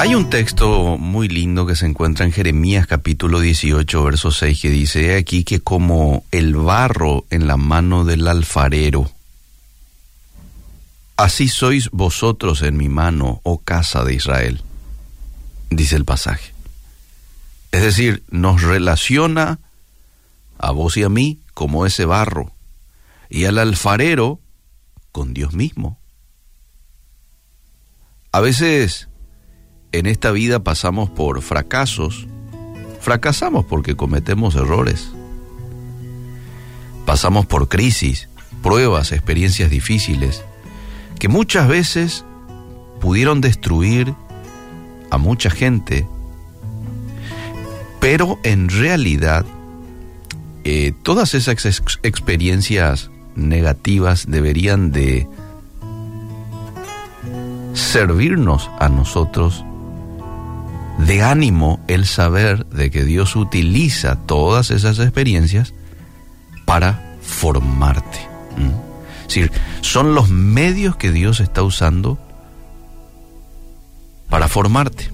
Hay un texto muy lindo que se encuentra en Jeremías capítulo 18, verso 6, que dice aquí que como el barro en la mano del alfarero, así sois vosotros en mi mano, oh casa de Israel, dice el pasaje. Es decir, nos relaciona a vos y a mí como ese barro, y al alfarero con Dios mismo. A veces en esta vida pasamos por fracasos, fracasamos porque cometemos errores. Pasamos por crisis, pruebas, experiencias difíciles, que muchas veces pudieron destruir a mucha gente, pero en realidad eh, todas esas experiencias negativas deberían de servirnos a nosotros de ánimo el saber de que Dios utiliza todas esas experiencias para formarte. Es decir, son los medios que Dios está usando para formarte.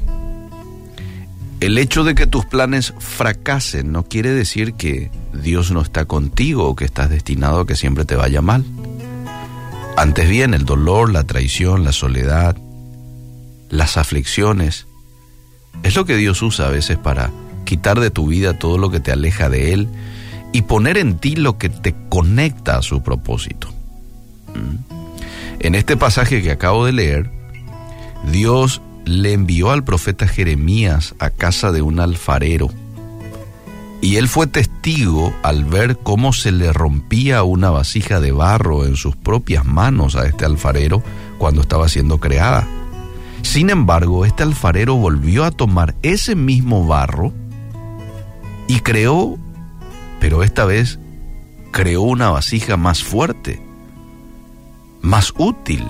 El hecho de que tus planes fracasen no quiere decir que Dios no está contigo o que estás destinado a que siempre te vaya mal. Antes bien, el dolor, la traición, la soledad, las aflicciones, es lo que Dios usa a veces para quitar de tu vida todo lo que te aleja de Él y poner en ti lo que te conecta a su propósito. ¿Mm? En este pasaje que acabo de leer, Dios le envió al profeta Jeremías a casa de un alfarero y él fue testigo al ver cómo se le rompía una vasija de barro en sus propias manos a este alfarero cuando estaba siendo creada. Sin embargo, este alfarero volvió a tomar ese mismo barro y creó, pero esta vez creó una vasija más fuerte, más útil,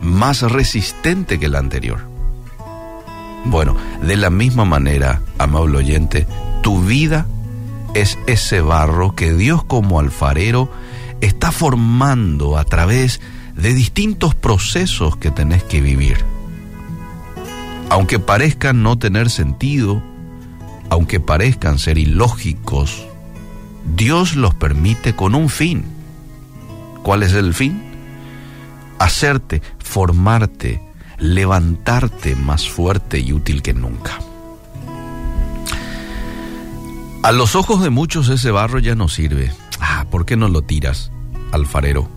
más resistente que la anterior. Bueno, de la misma manera, amable oyente, tu vida es ese barro que Dios como alfarero está formando a través de distintos procesos que tenés que vivir aunque parezcan no tener sentido, aunque parezcan ser ilógicos, Dios los permite con un fin. ¿Cuál es el fin? Hacerte, formarte, levantarte más fuerte y útil que nunca. A los ojos de muchos ese barro ya no sirve. Ah, ¿por qué no lo tiras, alfarero?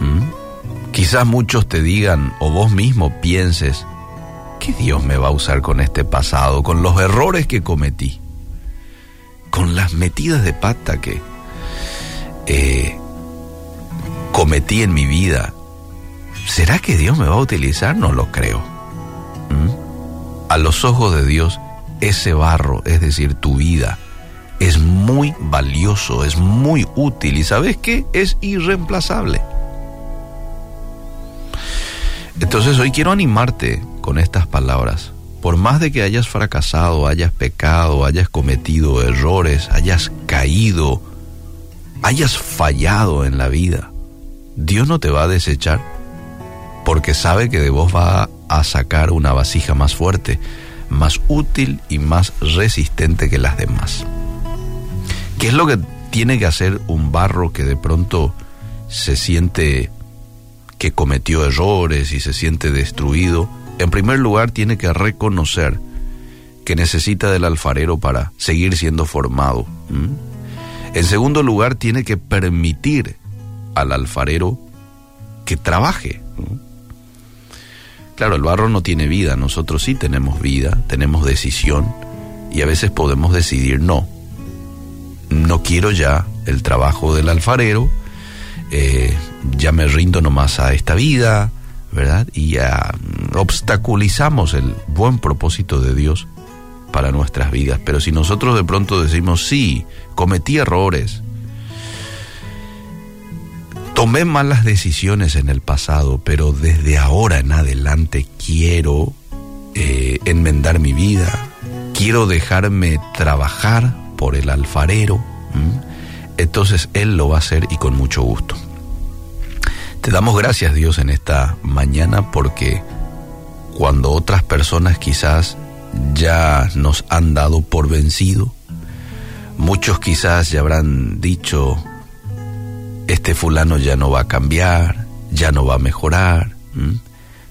¿Mm? Quizás muchos te digan, o vos mismo pienses, ¿Qué Dios me va a usar con este pasado, con los errores que cometí, con las metidas de pata que eh, cometí en mi vida? ¿Será que Dios me va a utilizar? No lo creo. ¿Mm? A los ojos de Dios, ese barro, es decir, tu vida, es muy valioso, es muy útil y sabes qué? Es irreemplazable. Entonces hoy quiero animarte con estas palabras. Por más de que hayas fracasado, hayas pecado, hayas cometido errores, hayas caído, hayas fallado en la vida, Dios no te va a desechar porque sabe que de vos va a sacar una vasija más fuerte, más útil y más resistente que las demás. ¿Qué es lo que tiene que hacer un barro que de pronto se siente que cometió errores y se siente destruido, en primer lugar tiene que reconocer que necesita del alfarero para seguir siendo formado. En segundo lugar, tiene que permitir al alfarero que trabaje. Claro, el barro no tiene vida, nosotros sí tenemos vida, tenemos decisión y a veces podemos decidir no. No quiero ya el trabajo del alfarero, eh, ya me rindo nomás a esta vida, ¿verdad? Y ya obstaculizamos el buen propósito de Dios para nuestras vidas. Pero si nosotros de pronto decimos, sí, cometí errores, tomé malas decisiones en el pasado, pero desde ahora en adelante quiero eh, enmendar mi vida, quiero dejarme trabajar por el alfarero, entonces Él lo va a hacer y con mucho gusto. Te damos gracias Dios en esta mañana porque cuando otras personas quizás ya nos han dado por vencido. Muchos quizás ya habrán dicho, este fulano ya no va a cambiar, ya no va a mejorar.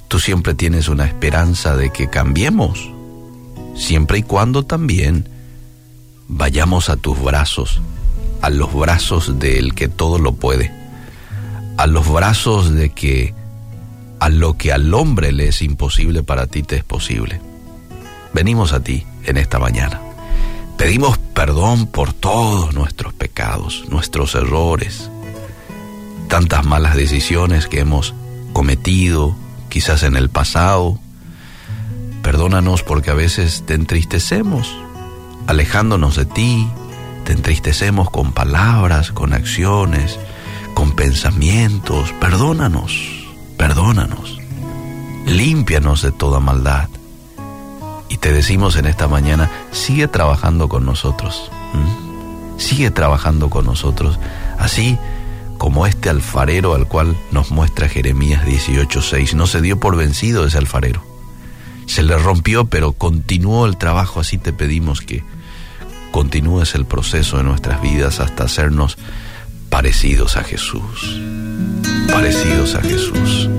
Tú siempre tienes una esperanza de que cambiemos, siempre y cuando también vayamos a tus brazos, a los brazos del que todo lo puede, a los brazos de que a lo que al hombre le es imposible para ti te es posible. Venimos a ti en esta mañana. Pedimos perdón por todos nuestros pecados, nuestros errores, tantas malas decisiones que hemos cometido, quizás en el pasado. Perdónanos porque a veces te entristecemos, alejándonos de ti, te entristecemos con palabras, con acciones, con pensamientos. Perdónanos, perdónanos. Límpianos de toda maldad. Y te decimos en esta mañana, sigue trabajando con nosotros. Sigue trabajando con nosotros. Así como este alfarero al cual nos muestra Jeremías 18:6. No se dio por vencido ese alfarero. Se le rompió, pero continuó el trabajo. Así te pedimos que continúes el proceso de nuestras vidas hasta hacernos parecidos a Jesús. Parecidos a Jesús.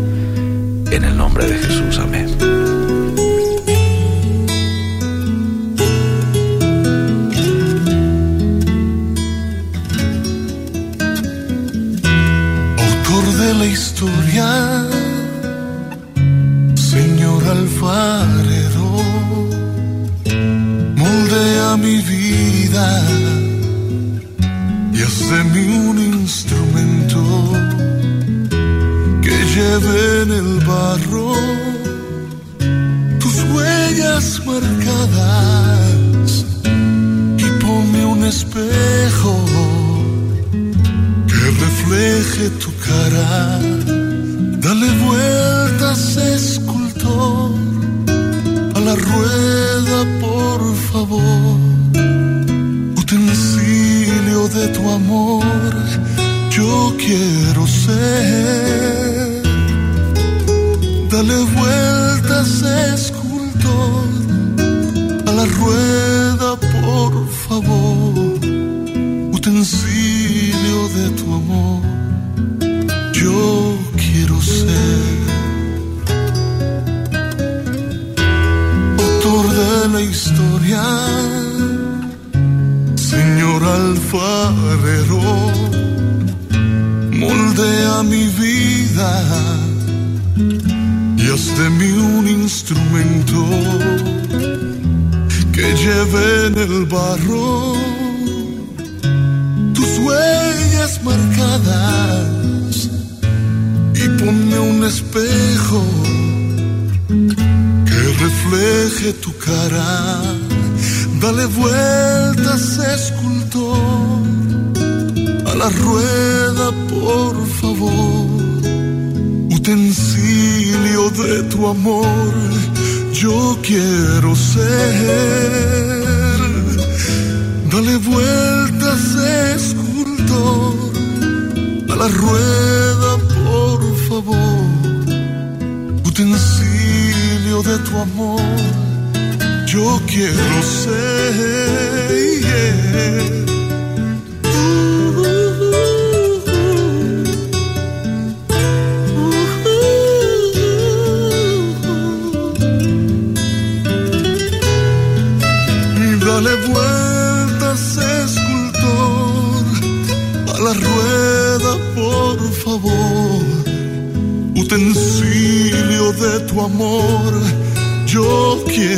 En el nombre de Jesús. Amén. Mí un instrumento que lleve en el barro tus huellas marcadas y ponme un espejo refleje tu cara. Vueltas, escultor, a la rueda, por favor. Utensilio de tu amor, yo quiero ser. Autor de la historia, Señor alfarero, moldea mi vida haz de mí un instrumento que lleve en el barro tus huellas marcadas y ponme un espejo que refleje tu cara. Dale vueltas, escultor, a la rueda, por favor. Utensilio de tu amor, yo quiero ser. Dale vueltas, escultor, a la rueda, por favor. Utensilio de tu amor, yo quiero ser.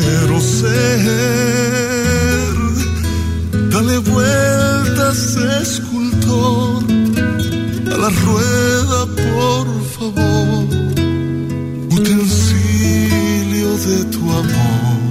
Quiero ser. Dale vueltas, escultor, a la rueda, por favor. Utensilio de tu amor.